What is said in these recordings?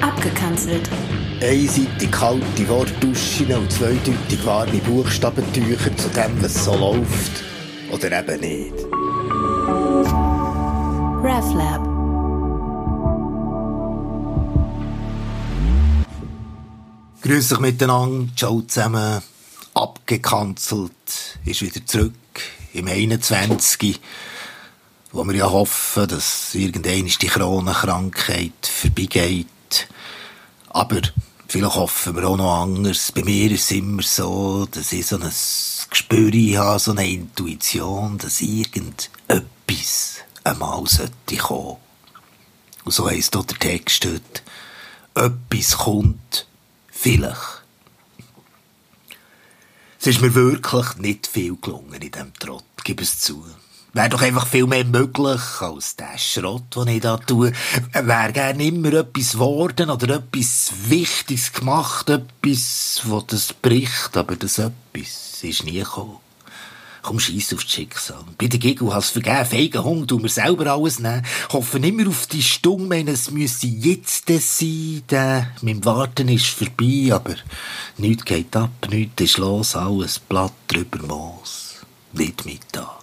Abgekanzelt. Einseitig kalte Wortduschen und zweideutig warme Buchstabentücher zu dem, was so läuft. Oder eben nicht. RefLab. Grüß euch miteinander, ciao zusammen. Abgekanzelt ist wieder zurück im 21. Wo wir ja hoffen, dass irgendeine die Kronenkrankheit vorbeigeht. Aber vielleicht hoffen wir auch noch anders. Bei mir ist es immer so, dass ich so ein Gespür habe, so eine Intuition, dass irgendetwas einmal sollte kommen. Und so heisst dort der Text dort, etwas kommt, vielleicht. Es ist mir wirklich nicht viel gelungen in diesem Trott, gib es zu. Wäre doch einfach viel mehr möglich als der Schrott, den ich da tue. Wäre gerne immer etwas geworden oder etwas Wichtiges gemacht, etwas, wo das bricht, aber das etwas ist nie gekommen. Komm, scheiss auf das Schicksal. Bei der Giggle hast du vergeben, feigen Hund, tu mir selber alles nehmen. Hoffen immer auf die Stunde, es müsse jetzt sein, der, mein Warten ist vorbei, aber nichts geht ab, nichts ist los, alles Blatt drüber Moos. Nicht Mittag.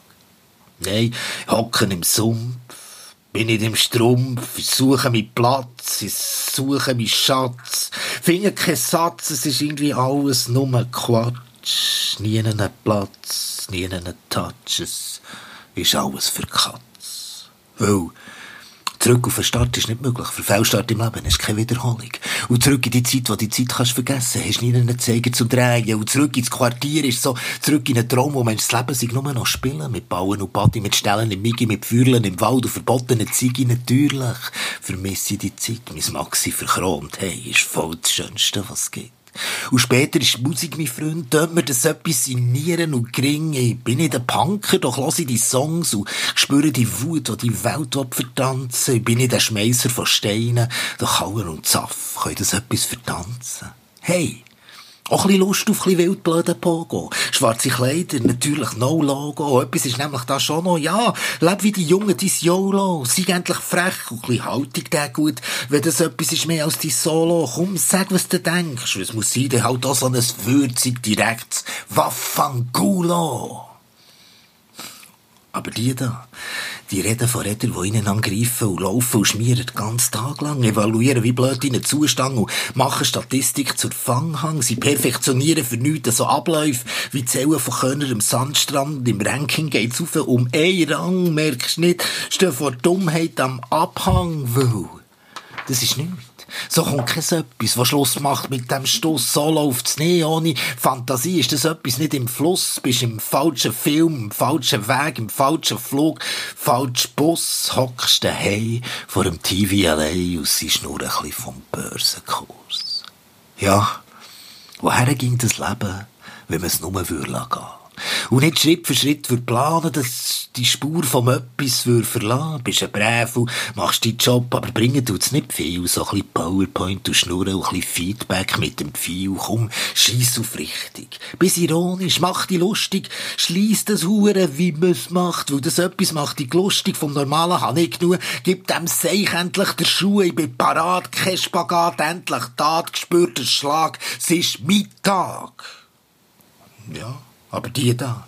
Nein, hocken im Sumpf, bin nicht im Strumpf, ich suche meinen Platz, ich suche meinen Schatz, finde keinen Satz, es ist irgendwie alles nur Quatsch, nie einen Platz, nie einen Touch, es ist alles für Katz. Weil, Zurück auf den Start ist nicht möglich. Für Fehlstart im Leben ist keine Wiederholung. Und zurück in die Zeit, wo die Zeit kannst vergessen, hast nie einen Zeiger zum Drehen. Und zurück ins Quartier ist so, zurück in einen Traum, wo Mensch das Leben sich nur noch spielen. Mit Bauen und Body, mit Stellen im Migi, mit Feuerlen im Wald und verbotenen Ziege natürlich. Vermisse die Zeit, mein Maxi verchromt. Hey, ist voll das Schönste, was es gibt. Und später ist die Musik, mein Freund, tut mir das etwas in Nieren und Gringen. Ich bin nicht ein Punker, doch höre ich die Songs und spüre die Wut, die die Welt vertanzen Ich bin nicht ein Schmeisser von Steinen, doch Hauer und Zaff können das etwas vertanzen. Hey! Auch ein Lust auf ein wildblöden Pogo. Schwarze Kleider, natürlich no Logo. Etwas ist nämlich da schon noch, ja, leb wie die Jungen, dein YOLO. Sei endlich frech und ein bisschen Haltung der gut. Wenn das etwas ist mehr als dein Solo, komm, sag, was du denkst. Es muss sein, halt auch so ein würzig direktes Waffangulo. Aber die da, die reden von Rädern, die ihnen angreifen und laufen und schmieren den ganzen Tag lang, evaluieren, wie blöd ihnen Zustand und machen Statistik zur Fanghang. Sie perfektionieren für nichts so Abläufe wie Zählen von Körner am Sandstrand. Im Ranking geht's auf um einen Rang, merkst du nicht, stehen vor Dummheit am Abhang, weil das ist nichts. So kommt kein etwas, was Schluss macht mit dem Stoss. So läuft's nie. Ohne Fantasie ist das etwas nicht im Fluss. Bist im falschen Film, im falschen Weg, im falschen Flug, falsch Bus, hockst daheim vor dem TV allein und siehst nur ein bisschen vom Börsenkurs. Ja, woher ging das Leben, wenn man es nur gehen würde? Und nicht Schritt für Schritt für planen, dass die Spur vom Etwas verlassen. Bist ein Brävel, machst deinen Job, aber bringen tut's nicht viel. So ein bisschen PowerPoint und Schnurren und ein bisschen Feedback mit dem Pfeil. Komm, schieß auf richtig. Bis ironisch, mach dich lustig, schließ das Hure, wie man's macht, weil das etwas macht dich lustig. Vom Normalen habe ich genug. Gib dem Seich endlich der Schuhe, ich bin parat, kein Spagat, endlich Tat, gespürter Schlag. Es ist Mittag. Ja. Aber die da,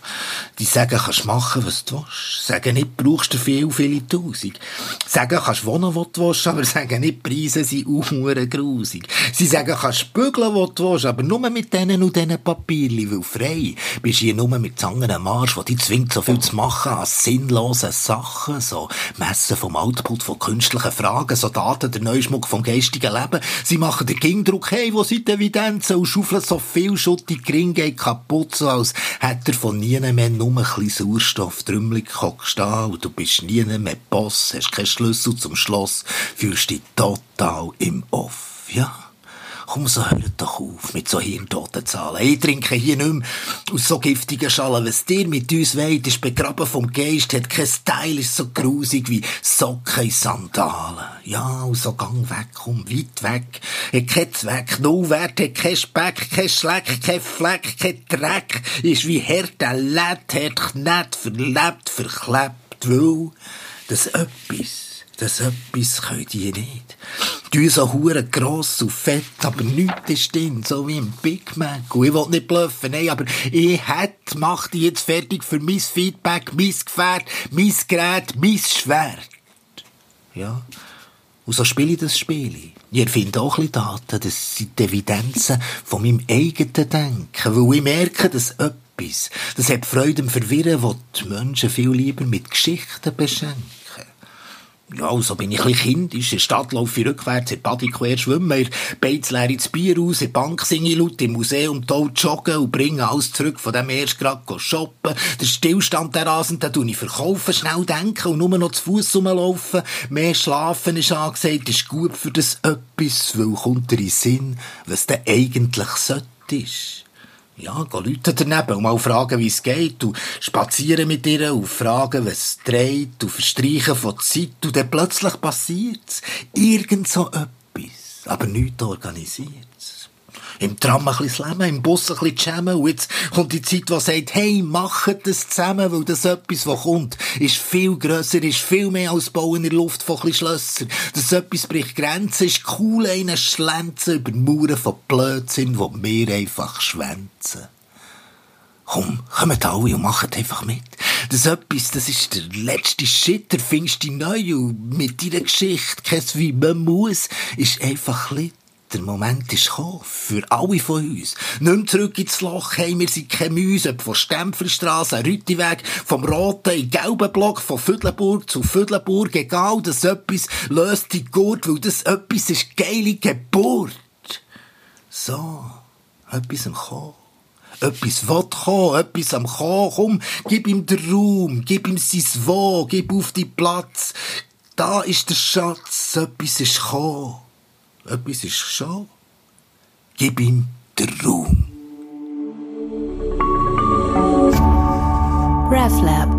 die sagen, kannst machen, was du willst. Sagen nicht, brauchst du viel, viele Tausend. Sagen, kannst wohnen, wo du willst, aber sagen nicht, Preise sind auch grusig. Sie sagen, kannst bügeln, wo du willst, aber nur mit denen und diesen Papierli, weil frei bist hier nur mit Zangen am Arsch, die dich zwingt, so viel zu machen als sinnlose Sachen, so Messen vom Output von künstlichen Fragen, so Daten der Neuschmuck vom geistigen Leben. Sie machen den Kingdruck, hey, wo sind die Evidenzen und schaufeln so viel Schutt, die Gring geht kaputt, so als hat er von nie mehr ein bisschen Sauerstoff drümmelig stehen und du bist nie mehr Boss, hast keinen Schlüssel zum Schloss, fühlst dich total im Off, ja? Komm, so hört doch auf mit so hirntoten Zahlen. Ich trinke hier nicht mehr aus so giftigen Schalen. Was dir mit uns weht, ist begraben vom Geist, hat kein Style, ist so grusig wie Socken in Sandalen. Ja, und so gang weg, komm, weit weg. Hat kein Zweck, no Wert, hat kein Speck, kein Schleck, kein Fleck, kein Dreck. Ist wie Härte, Lett, hat Knett, verlebt, verklebt, weil das etwas Das etwas können die nicht. Die so hure gross und fett, aber nichts ist drin, so wie ein Big Mac. Und ich will nicht bluffen, nein, aber ich hätte, mach die jetzt fertig für mein Feedback, mein Gefährt, mein Gerät, mein Schwert. Ja. Und so spiele ich das Spiel. Ich erfinde auch ein Daten, das sind Evidenzen von meinem eigenen Denken, weil ich merke, dass etwas, das hat Freude am Verwirren, wo die Menschen viel lieber mit Geschichten beschenken. Ja, also bin ich ein bisschen kindisch. In der Stadt laufe ich rückwärts, in Badi quer schwimmen, in Beiz leere das Bier aus, in Bank singe ich laut, im Museum tot joggen und bringe alles zurück, von dem erst gerade shoppen. Der Stillstand der Rasen, den tue ich verkaufen, schnell denken und nur noch zu Fuß rumlaufen. Mehr schlafen ist angesagt, ist gut für das etwas, weil kommt dir in Sinn, was der eigentlich sollte ist. Ja, geh Leute daneben und mal fragen, wie es geht. Und spazieren mit ihr und fragen, was dreht. Und verstreichen von Zeit. Und dann plötzlich passiert's. Irgend so etwas. Aber nichts organisiert. Im Tram ein bisschen slammen, im Bus ein bisschen jammen. Und jetzt kommt die Zeit, die sagt, hey, macht das zusammen, weil das etwas, was kommt, ist viel grösser, ist viel mehr als Bauen in der Luft von ein Schlösser. Das etwas bricht Grenzen, ist cool, einen Schlenzen über Mauern von Blödsinn, wo wir einfach schwänzen. Komm, kommt alle und macht einfach mit. Das etwas, das ist der letzte Shit, der findest du neu und mit deiner Geschichte, kein wie man muss, ist einfach lit. Der Moment ist gekommen. Für alle von uns. Nicht mehr zurück ins Loch. Hey, wir sind keine Mäuse. Von Stempfelstrasse, Rüttiweg, vom roten in gelben Block, von Füdlenburg zu Füdlenburg. Egal, dass etwas löst die Gurt, weil das etwas ist geile Geburt. So. Etwas am Kommen. Etwas will kommen, etwas am Kommen. Komm, gib ihm den Raum, gib ihm sein Wo, gib auf die Platz. Da ist der Schatz, etwas ist gekommen. Etwas ist schon. Gib ihm den Raum. RefLab